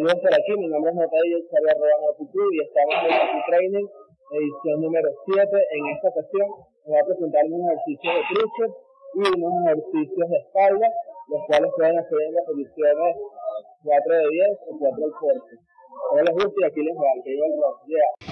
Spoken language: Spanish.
Saludos por aquí, mi nombre es Natalia Xavier Robano Pucú y estamos en el Training, edición número 7. En esta ocasión voy a presentar unos ejercicios de tríceps y unos ejercicios de espalda, los cuales pueden hacer en las posiciones 4 de 10 o 4 del fuerte. Espero les guste y aquí les va, que yo el rock. Yeah.